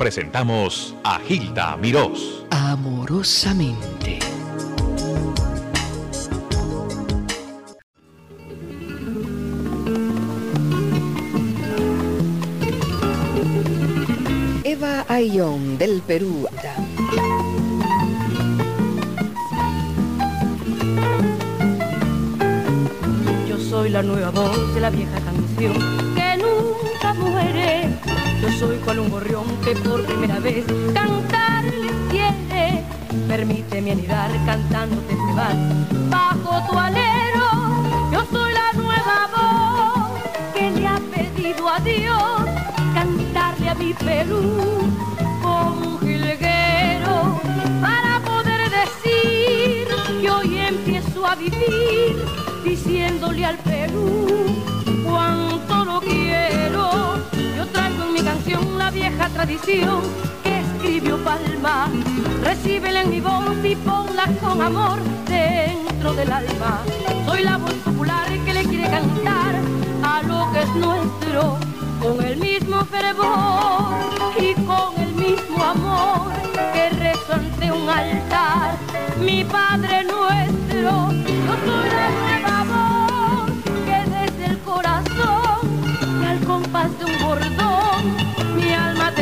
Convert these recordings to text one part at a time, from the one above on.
presentamos a Gilda Mirós. Amorosamente. Eva Ayón del Perú. Yo soy la nueva voz de la vieja canción que nunca muere. Yo soy cual un gorrión que por primera vez cantar le quiere. Permíteme anidar cantándote este vals bajo tu alero. Yo soy la nueva voz que le ha pedido a Dios cantarle a mi Perú como un jilguero para poder decir que hoy empiezo a vivir diciéndole al Perú cuánto lo quiero. Vieja tradición que escribió Palma. Recíbela en mi voz y ponla con amor dentro del alma. Soy la voz popular que le quiere cantar a lo que es nuestro con el mismo fervor y con el mismo amor que rezo ante un altar. Mi Padre nuestro, yo soy la voz que desde el corazón y al compás de un bordón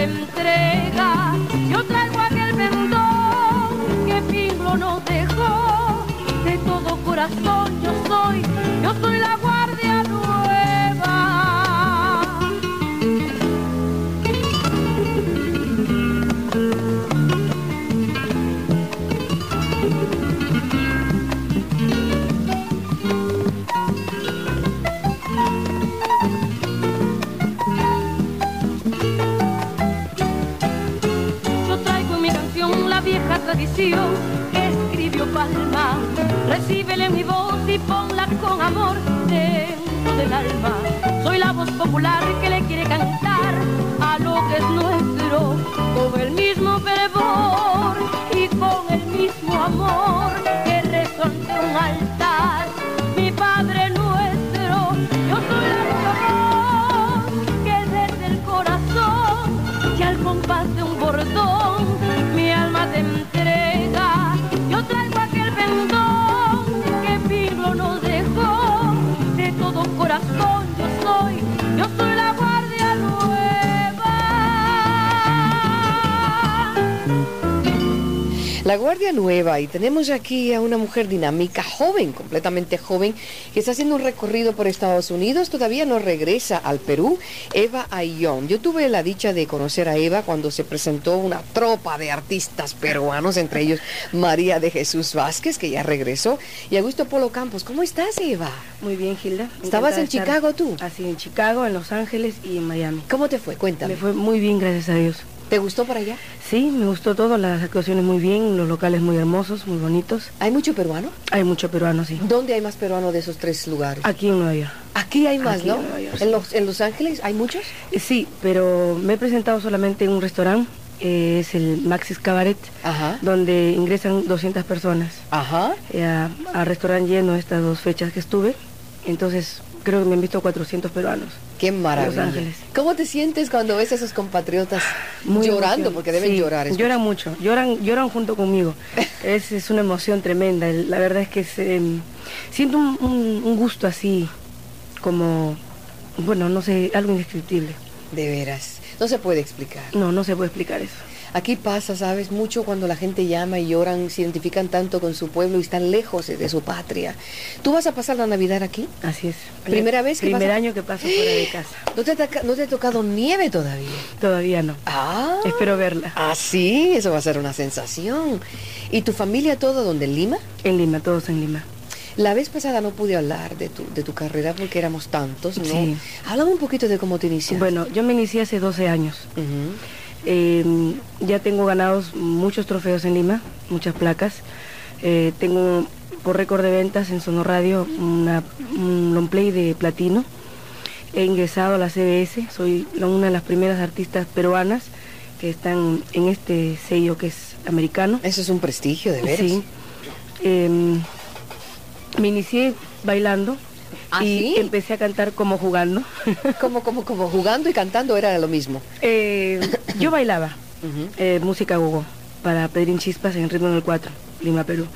entrega. Yo traigo aquel pendón que Pinglo nos dejó de todo corazón. Yo soy, yo soy la guardia que escribió Palma. Recíbele mi voz y ponla con amor dentro del alma. Soy la voz popular que le quiere cantar a lo que es nuestro con el mismo fervor La Guardia Nueva y tenemos aquí a una mujer dinámica, joven, completamente joven, que está haciendo un recorrido por Estados Unidos, todavía no regresa al Perú, Eva Ayón. Yo tuve la dicha de conocer a Eva cuando se presentó una tropa de artistas peruanos, entre ellos María de Jesús Vázquez, que ya regresó, y Augusto Polo Campos. ¿Cómo estás, Eva? Muy bien, Gilda. ¿Estabas en Chicago tú? Así, en Chicago, en Los Ángeles y en Miami. ¿Cómo te fue? Cuéntame. Me fue muy bien, gracias a Dios. ¿Te gustó para allá? Sí, me gustó todo, las actuaciones muy bien, los locales muy hermosos, muy bonitos. ¿Hay mucho peruano? Hay mucho peruano, sí. ¿Dónde hay más peruanos de esos tres lugares? Aquí en Nueva York. Aquí hay más, Aquí ¿no? en Nueva York, ¿En, sí. los, ¿En Los Ángeles hay muchos? Eh, Sí, pero me he presentado solamente en un restaurante, eh, es el Maxis Cabaret, Ajá. donde ingresan 200 personas. Ajá. Eh, a, a restaurante lleno estas dos fechas que estuve, entonces creo que me han visto 400 peruanos. Qué maravilla. Los Ángeles. ¿Cómo te sientes cuando ves a esos compatriotas Muy llorando? Porque deben Sí, llorar. escucha. Lloran mucho, lloran, lloran junto conmigo. es, es una emoción tremenda. La verdad es que em, siento un, un- un gusto así, como, bueno, no sé, algo indescriptible. De veras. No se puede explicar. No, no se puede explicar eso. Aquí pasa, ¿sabes? Mucho cuando la gente llama y lloran, se identifican tanto con su pueblo y están lejos de, su patria. ¿Tú vas a pasar la Navidad aquí? Así es. ¿Primera vez que Primer vas a- año que paso fuera de casa. ¿No te, ha toca- no te ha tocado nieve todavía? Todavía no. Ah. Espero verla. Ah, sí, eso va a ser una sensación. ¿Y tu familia todo donde en Lima? En Lima, todos en Lima. La vez pasada no pude hablar de tu, de tu carrera porque éramos tantos, ¿no? Sí. Háblame un poquito de cómo te iniciaste. Bueno, yo me inicié hace 12 años. Ujú. Eh, ya tengo ganados muchos trofeos en Lima, muchas placas. Eh, tengo por récord de ventas en Sono Radio una, un long play de platino. He ingresado a la CBS, soy una de las primeras artistas peruanas que están en este sello que es americano. Eso es un prestigio, de veras. Sí. Eh, me inicié bailando ¿Ah, y sí? empecé a cantar como jugando. Como, como, como jugando y cantando era lo mismo. Eh, yo bailaba, eh, música gogo, para Pedrín Chispas en Ritmo del 4, Lima, Perú.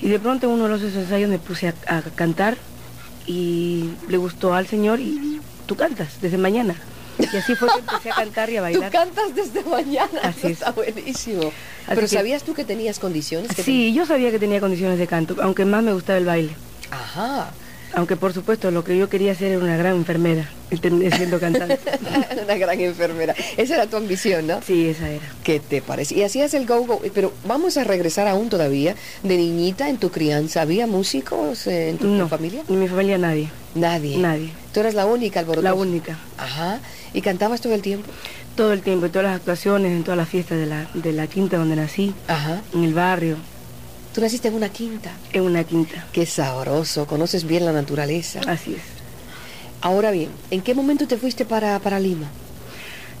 Y de pronto uno de los ensayos me puse a, a cantar y le gustó al señor y tú cantas desde mañana. Y así fue que empecé a cantar y a Tú bailar. cantas desde mañana. Así es. Está buenísimo. Así Pero ¿sabías tú que tenías condiciones? que Sí, yo sabía que tenía condiciones de canto, aunque más me gustaba el baile. Ajá. Aunque por supuesto lo que yo quería hacer era una gran enfermera y terminé siendo cantante. Una gran enfermera. Esa era tu ambición, ¿no? Sí, esa era. ¿Qué te parece? Y hacías el go-go, pero vamos a regresar aún todavía. De niñita, en tu crianza, ¿había músicos eh, en tu, familia? en mi familia nadie, Nadie. nadie. Tú eras la única alborotosa. La única. Ajá. ¿Y cantabas todo el tiempo? Todo el tiempo, en todas las actuaciones, en todas las fiestas de la, de la quinta donde nací, Ajá. en el barrio, Tú naciste en una quinta. en una quinta. Qué sabroso, conoces bien la naturaleza. Así es. Ahora bien, ¿en qué momento te fuiste para, para Lima?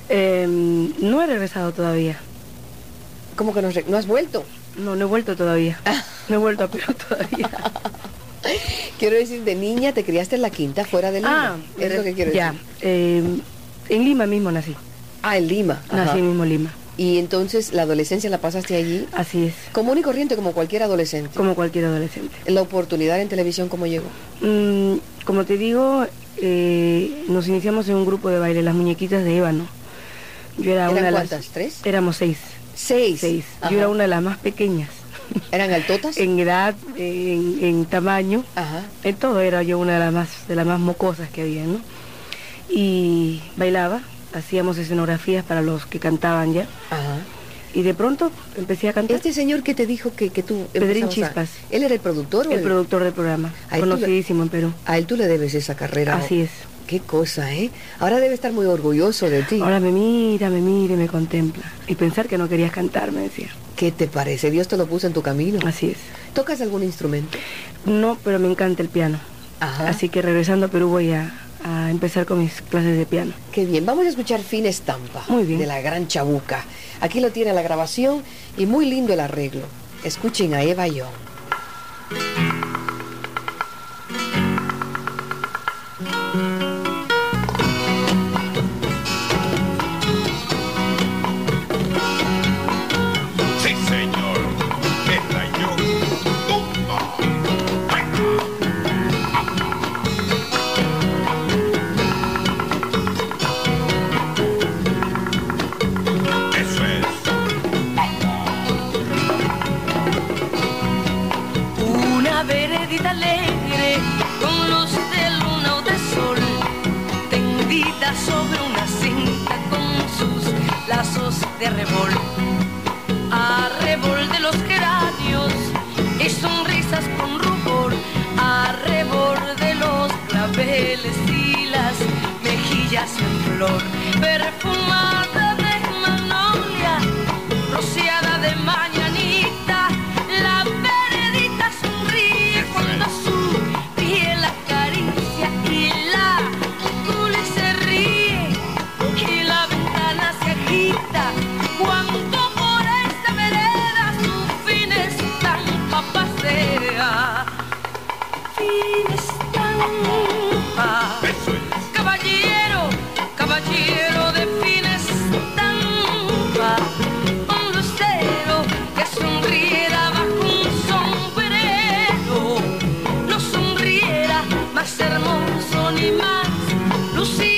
Eh, no he regresado todavía. ¿Cómo que no, no has vuelto? No, no he vuelto todavía. No he vuelto a Perú todavía. Quiero decir, de niña te criaste en la quinta, fuera de Lima. es eh, lo que quiero ya. decir. eh, en Lima mismo nací. Ah, en Lima. Ajá. Nací mismo en Lima. Y entonces la adolescencia la pasaste allí, Así es. común y corriente como cualquier adolescente. Como cualquier adolescente. La oportunidad en televisión, ¿cómo llegó? Mm, como te digo, eh, nos iniciamos en un grupo de baile, las muñequitas de ébano. Yo era ¿Eran una de cuántas? las. ¿Tres? Éramos seis. Seis. Seis. Ajá. Yo era una de las más pequeñas. ¿Eran altotas? en edad, en, en tamaño, Ajá. en todo era yo una de las más, de las más mocosas que había, ¿no? Y bailaba, hacíamos escenografías para los que cantaban ya. Ajá. Y de pronto empecé a cantar. Este señor que te dijo que, que tú... Pedrín a- Chispas. ¿Él era el productor o el productor del programa, le- conocidísimo en Perú. A él tú le debes esa carrera. Así es. Qué cosa, ¿eh? Ahora debe estar muy orgulloso de ti. Ahora me mira, me mira y me contempla. Y pensar que no querías cantar, me decía. ¿Qué te parece? Dios te lo puso en tu camino. Así es. ¿Tocas algún instrumento? No, pero me encanta el piano. Ajá. Así que regresando a Perú voy a, a empezar con mis clases de piano. Qué bien. Vamos a escuchar Fin Estampa. Muy bien. De la Gran Chabuca. Aquí lo tiene la grabación y muy lindo el arreglo. Escuchen a Eva Young. De arrebol. Arrebol de los geranios y sonrisas con rubor, arrebol de los claveles y las mejillas en flor, más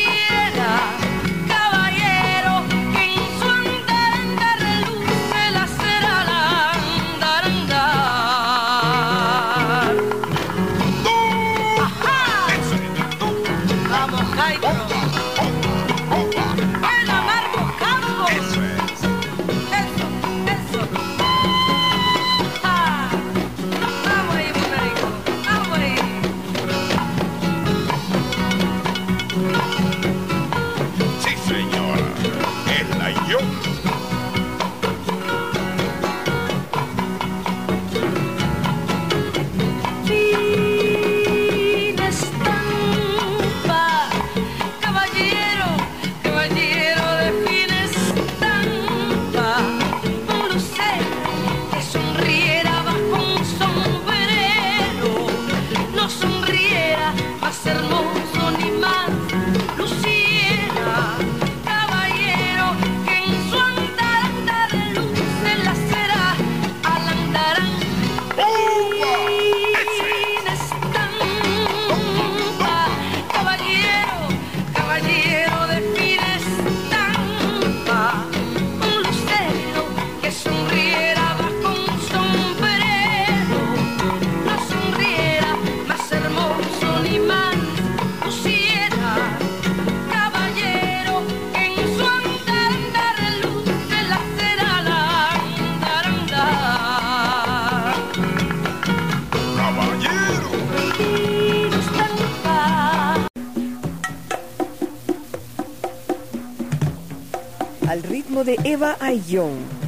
ritmo de Eva Ayón.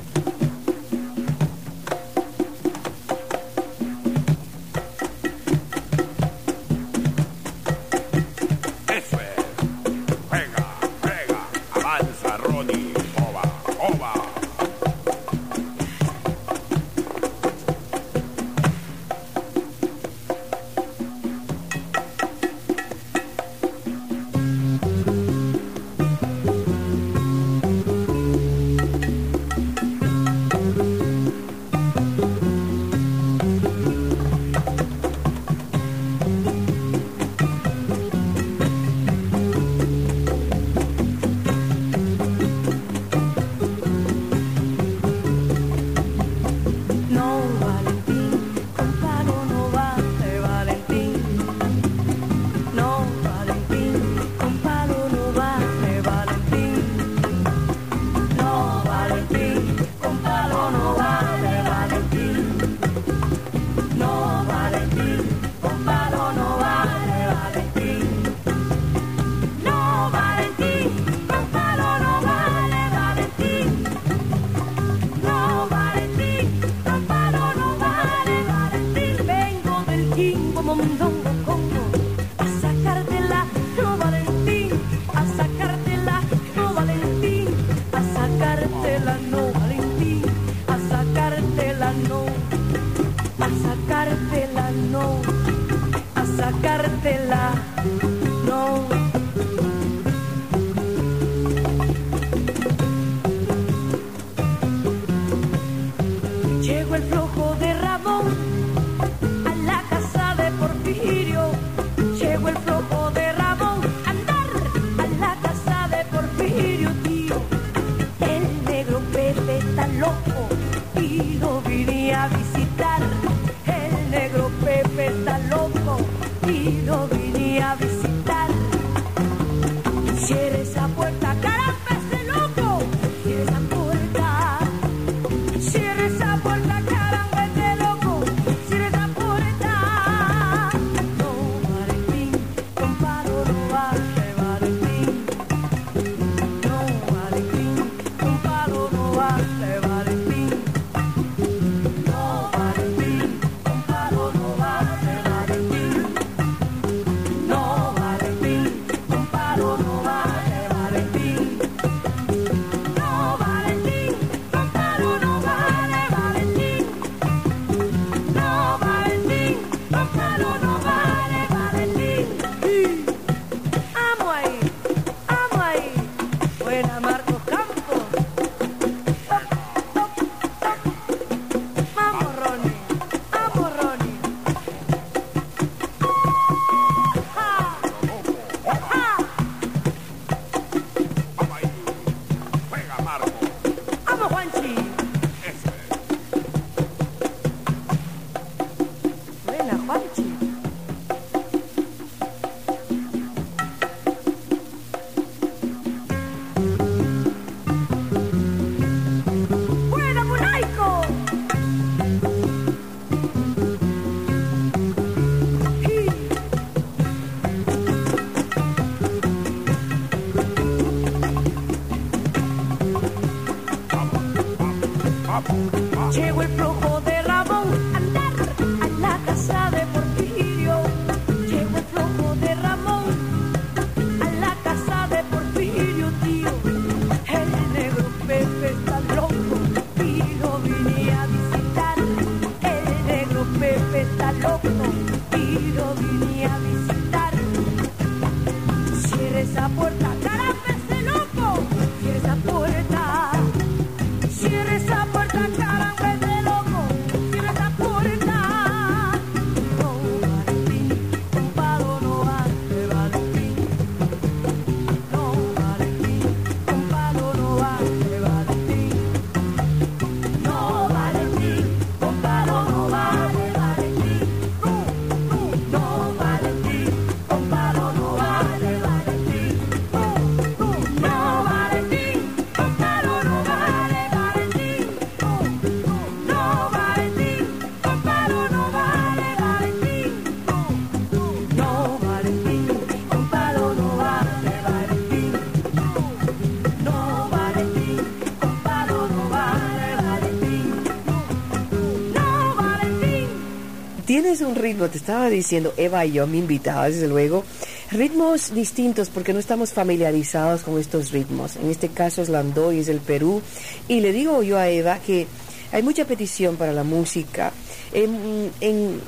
Ritmo, te estaba diciendo, Eva y yo, mi invitada, desde luego, ritmos distintos porque no estamos familiarizados con estos ritmos. En este caso es Landoy, es del Perú. Y le digo yo a Eva que hay mucha petición para la música. En, en-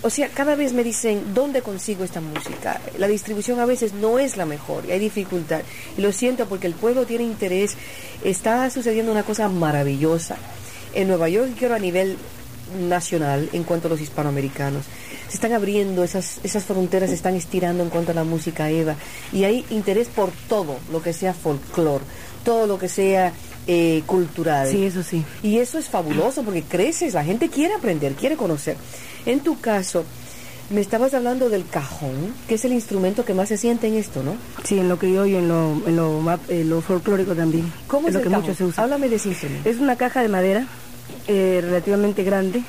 o sea, cada vez me dicen, ¿dónde consigo esta música? La distribución a veces no es la mejor y hay dificultad. Lo siento porque el pueblo tiene interés. Está sucediendo una cosa maravillosa. En Nueva York, quiero a nivel nacional en cuanto a los hispanoamericanos. Se están abriendo, esas, esas fronteras se están estirando en cuanto a la música Eva. Y hay interés por todo lo que sea folclore, todo lo que sea eh, cultural. Sí, eso sí. Y eso es fabuloso porque creces, la gente quiere aprender, quiere conocer. En tu caso, me estabas hablando del cajón, que es el instrumento que más se siente en esto, ¿no? Sí, en lo criollo y en lo, en lo, en lo folclórico también. ¿Cómo es es lo el que cajón? mucho se usa. Háblame de ese instrumento. Es una caja de madera eh, relativamente grande.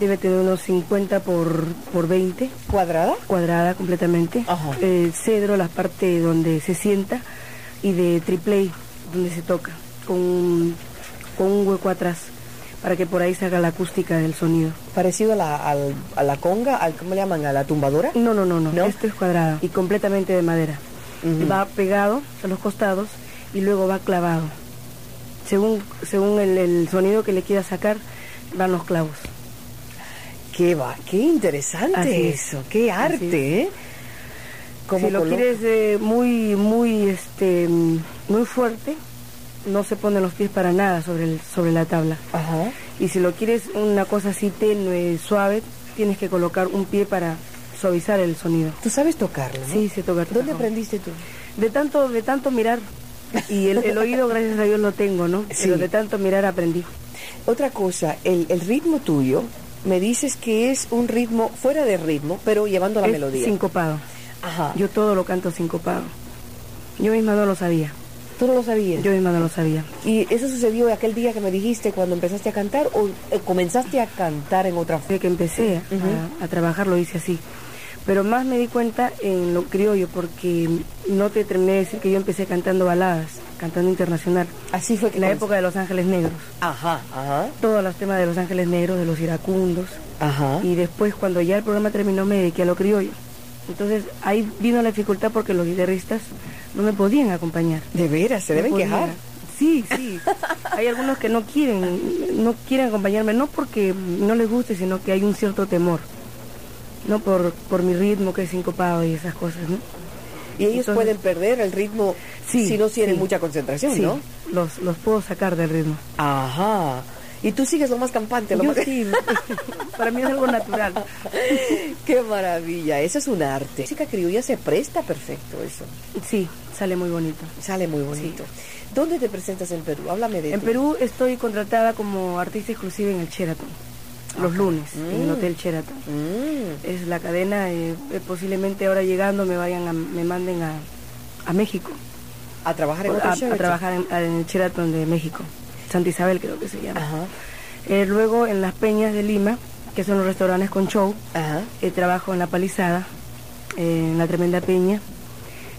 Debe tener unos 50 por, por 20, ¿Cuadrada? cuadrada completamente. Ajá. Eh, cedro, la parte donde se sienta, y de triple donde se toca, con, un- con un hueco atrás, para que por ahí salga la acústica del sonido. Parecido a la, al- a la conga, al, ¿cómo le llaman? A la tumbadora. No, no, no, no. ¿No? Esto es cuadrado y completamente de madera. Va pegado a los costados y luego va clavado. Según, según el, el sonido que le quiera sacar, van los clavos. Qué va, qué interesante Así es. eso, qué arte, ¿eh? Como si lo quieres eh, muy, muy, este, muy fuerte, no se ponen los pies para nada sobre, el, sobre la tabla. Ajá. Y si lo quieres una cosa así tenue, suave, tienes que colocar un pie para suavizar el sonido. Tú sabes tocarlo, ¿no? Sí, se toca. ¿Dónde aprendiste tú? De tanto, de tanto mirar. Y el, el oído, gracias a Dios, lo tengo, ¿no? Sí. Pero de tanto mirar aprendí. Otra cosa, el, el ritmo tuyo, me dices que es un ritmo fuera de ritmo, pero llevando la Es melodía. sincopado. Ajá. Yo todo lo canto sincopado. Yo misma no lo sabía. ¿Tú no lo sabías? Yo misma no lo sabía. ¿Y eso sucedió aquel día que me dijiste cuando empezaste a cantar o eh, comenzaste a cantar en otra forma? Desde que empecé a, a trabajar lo hice así. Pero más me di cuenta en lo criollo, porque no te terminé de decir que yo empecé cantando baladas, cantando internacional. Así fue que En la época de Los Ángeles Negros. Ajá, ajá, Todos los temas de Los Ángeles Negros, de los iracundos. ajá. Y después, cuando ya el programa terminó, me dediqué a lo criollo. Entonces ahí vino la dificultad porque los guitarristas no me podían acompañar. De veras, se deben podían. quejar. Sí, sí. Hay algunos que no quieren, no quieren acompañarme, no porque no les guste, sino que hay un cierto temor. No por, por mi ritmo que es sincopado y esas cosas, ¿no? Y ellos Entonces- pueden perder el ritmo Sí, si no tienen sí. mucha concentración, Sí, ¿no? los, los puedo sacar del ritmo. Ajá. Y tú sigues lo más campante, lo Yo más... sí, para mí es algo natural. Qué maravilla, eso es un arte. La música criolla se presta perfecto eso. Sí, sale muy bonito. Sale muy bonito. ¿Dónde te presentas en Perú? Háblame de En Perú estoy contratada como artista exclusiva en el Sheraton, los lunes, en el Hotel Sheraton. Mm, Es la cadena, eh, eh, posiblemente ahora llegando me vayan a- me manden a, a México, a trabajar en a, trabajar en, en el Sheraton de México, Santa Isabel creo que se llama. Ajá, Eh, luego en las Peñas de Lima, que son los restaurantes con show, ajá. eh, trabajo en La Palizada, en La Tremenda Peña,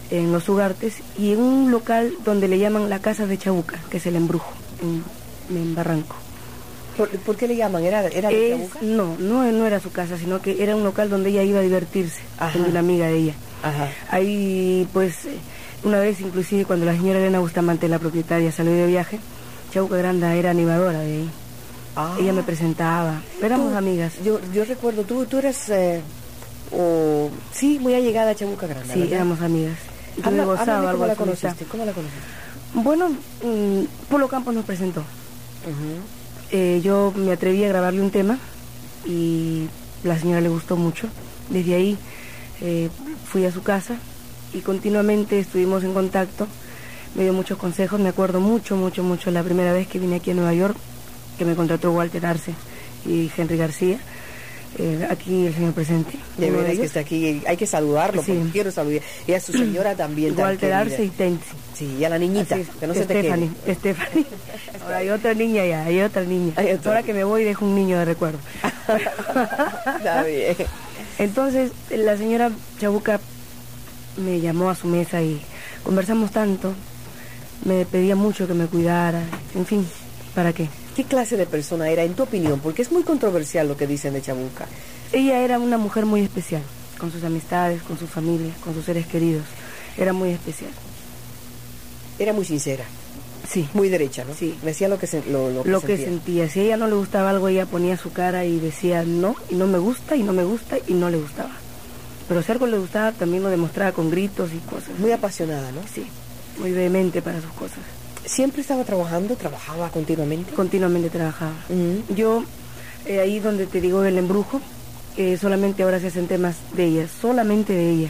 en Los Ugartes y en un local donde le llaman la Casa de Chabuca, que es el embrujo, en, en Barranco. ¿Por, por qué le llaman? ¿Era, era Es- no, no, no era su casa, sino que era un local donde ella iba a divertirse, Ajá. con una amiga de ella. Ajá. Ahí, pues, una vez inclusive cuando la señora Elena Bustamante, la propietaria, salió de viaje, Chauca Granda era animadora de ahí. Ah. Ella me presentaba, éramos Tú- amigas. Yo, yo recuerdo, tú, tú eras, eh, o- sí, muy allegada a Chabuca Grande, Sí, ¿verdad? éramos amigas. Y Habla- gozado cómo algo la conociste, ¿cómo la conociste? Bueno, mm, Polo Campos nos presentó. Eh, yo me atreví a grabarle un tema y la señora le gustó mucho. Desde ahí eh, fui a su casa y continuamente estuvimos en contacto. Me dio muchos consejos. Me acuerdo mucho, mucho, mucho la primera vez que vine aquí a Nueva York, que me contrató Walter Arce y Henry García. Eh, aquí el señor presente. De veras que está aquí, hay que saludarlo, Sí. porque quiero saludar. Y a su señora también. Walter. Arce y Tensi. Sí, y a la niñita, es, que no se te Stephanie. Stephanie. Ahora hay otra niña ya, hay otra niña. Hay otra. Ahora que me voy dejo un niño de recuerdo. Está bien. Entonces la señora Chabuca me llamó a su mesa y conversamos tanto. Me pedía mucho que me cuidara, en fin, ¿para qué? ¿Qué clase de persona era, en tu opinión? Porque es muy controversial lo que dicen de Chabuca. Ella era una mujer muy especial, con sus amistades, con su familia, con sus seres queridos. Era muy especial. Era muy sincera, Sí. muy derecha, ¿no? Sí. Decía lo que, se- lo, lo que lo que sentía. sentía. Si a ella no le gustaba algo, ella ponía su cara y decía no, y no me gusta, y no me gusta, y no le gustaba. Pero si algo le gustaba, también lo demostraba con gritos y cosas. Muy apasionada, ¿no? Sí, muy vehemente para sus cosas. Siempre estaba trabajando, trabajaba continuamente. Continuamente trabajaba. Yo, eh, ahí donde te digo el embrujo, eh, solamente ahora se hacen temas de ella, solamente de ella.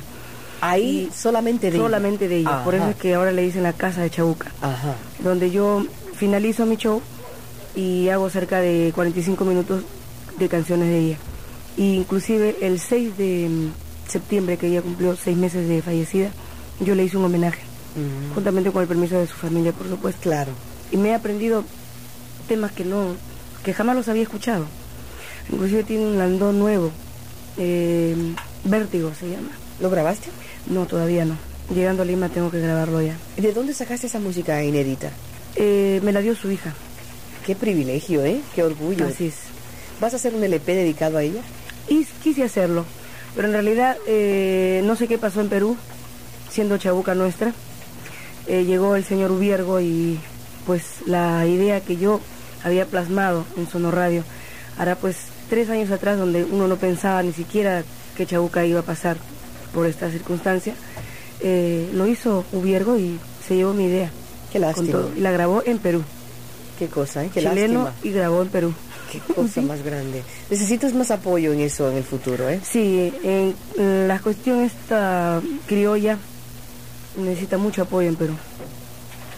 Ahí Y solamente de ella. solamente de ella. Por eso es que ahora le dicen la casa de Chabuca, Ajá. donde yo finalizo mi show y hago cerca de 45 minutos de canciones de ella. Y inclusive el 6 de mm, septiembre, que ella cumplió seis meses de fallecida, yo le hice un homenaje, Juntamente con el permiso de su familia, por supuesto. Claro. y me he aprendido temas que no que jamás los había escuchado inclusive tiene un landón nuevo eh, vértigo se llama ¿Lo grabaste? no todavía no llegando a Lima tengo que grabarlo ya ¿Y ¿De dónde sacaste esa música inédita? Eh, me la dio su hija Qué privilegio, ¿eh? Qué orgullo. así es ¿Vas a hacer un LP dedicado a ella? y quise hacerlo pero en realidad eh, no sé qué pasó en Perú siendo chabuca nuestra eh, llegó el señor Ubiergo y pues la idea que yo había plasmado en Sonoradio hará pues tres años atrás donde uno no pensaba ni siquiera que Chabuca iba a pasar por esta circunstancia eh, lo hizo Ubiergo y se llevó mi idea Qué lástima. todo y la grabó en Perú Qué cosa, ¿eh? Qué chileno lástima. y grabó en Perú Qué cosa más grande. Necesitas más apoyo en eso en el futuro, ¿eh? Sí, en, en la cuestión esta criolla necesita mucho apoyo en Perú.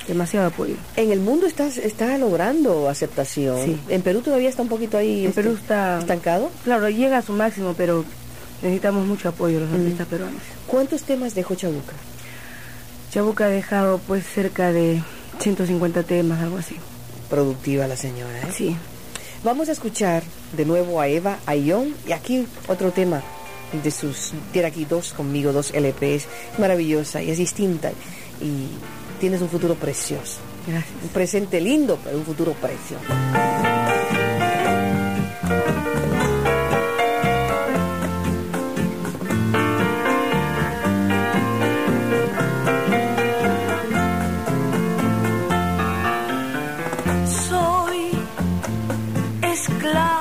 Demasiado apoyo. En el mundo está, está logrando aceptación. Sí. En Perú todavía está un poquito ahí. En este, Perú está... estancado. Claro, llega a su máximo, pero necesitamos mucho apoyo los artistas peruanos. ¿Cuántos temas dejó Chabuca? Chabuca ha dejado pues cerca de 150 temas, algo así. Productiva la señora, ¿eh? Sí. Vamos a escuchar de nuevo a Eva Ayón y aquí otro tema de sus. Tiene aquí dos conmigo, dos LPs. Maravillosa y es distinta. Y tienes un futuro precioso. Gracias. Un presente lindo, pero un futuro precioso. Soy esclava